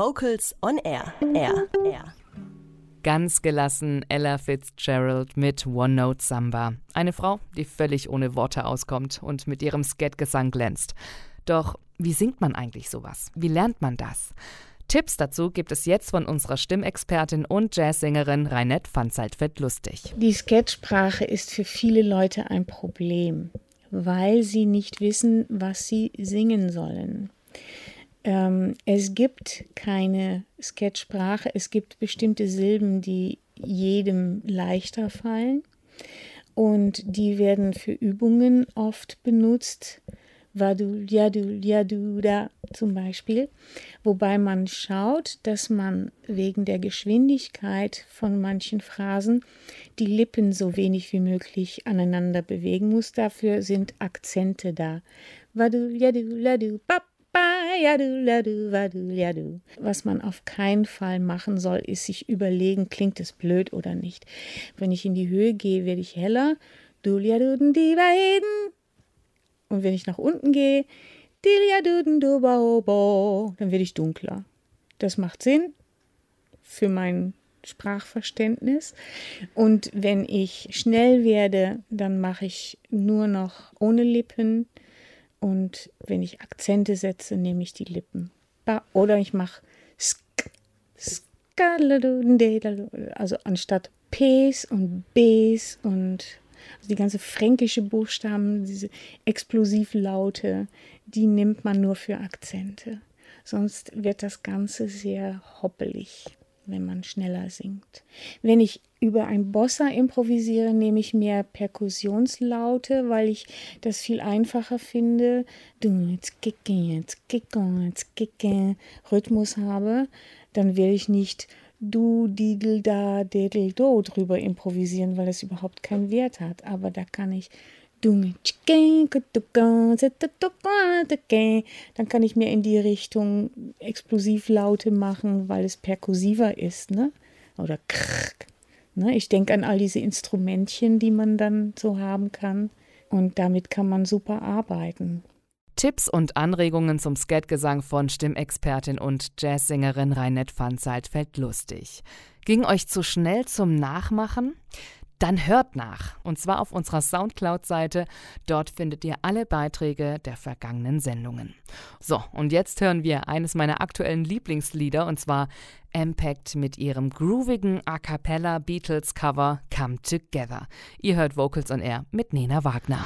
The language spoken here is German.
Vocals on Air. Air. Air. Ganz gelassen Ella Fitzgerald mit One Note Samba. Eine Frau, die völlig ohne Worte auskommt und mit ihrem Skatgesang glänzt. Doch wie singt man eigentlich sowas? Wie lernt man das? Tipps dazu gibt es jetzt von unserer Stimmexpertin und Jazzsängerin Reinette van lustig Die Sketchsprache ist für viele Leute ein Problem, weil sie nicht wissen, was sie singen sollen. Ähm, es gibt keine Sketchsprache, es gibt bestimmte Silben, die jedem leichter fallen und die werden für Übungen oft benutzt. Vadul, Yadul, Yaduda zum Beispiel, wobei man schaut, dass man wegen der Geschwindigkeit von manchen Phrasen die Lippen so wenig wie möglich aneinander bewegen muss. Dafür sind Akzente da. Vadul, Yadul, Yadu, Bap, was man auf keinen Fall machen soll, ist sich überlegen, klingt es blöd oder nicht. Wenn ich in die Höhe gehe, werde ich heller. Und wenn ich nach unten gehe, dann werde ich dunkler. Das macht Sinn für mein Sprachverständnis. Und wenn ich schnell werde, dann mache ich nur noch ohne Lippen und wenn ich Akzente setze, nehme ich die Lippen. Oder ich mache also anstatt Ps und Bs und also die ganze fränkische Buchstaben, diese Explosivlaute, die nimmt man nur für Akzente. Sonst wird das Ganze sehr hoppelig wenn man schneller singt. Wenn ich über ein Bossa improvisiere, nehme ich mehr Perkussionslaute, weil ich das viel einfacher finde. Rhythmus habe, dann werde ich nicht du, didel, da, dedel, do drüber improvisieren, weil das überhaupt keinen Wert hat. Aber da kann ich dann kann ich mir in die Richtung Explosivlaute machen, weil es perkussiver ist, ne? Oder. Ne? Ich denke an all diese Instrumentchen, die man dann so haben kann. Und damit kann man super arbeiten. Tipps und Anregungen zum Skatgesang von Stimmexpertin und Jazzsängerin Reinette van Seidfeld lustig. Ging euch zu schnell zum Nachmachen? Dann hört nach. Und zwar auf unserer Soundcloud-Seite. Dort findet ihr alle Beiträge der vergangenen Sendungen. So, und jetzt hören wir eines meiner aktuellen Lieblingslieder und zwar Impact mit ihrem groovigen A cappella Beatles Cover Come Together. Ihr hört Vocals on Air mit Nena Wagner.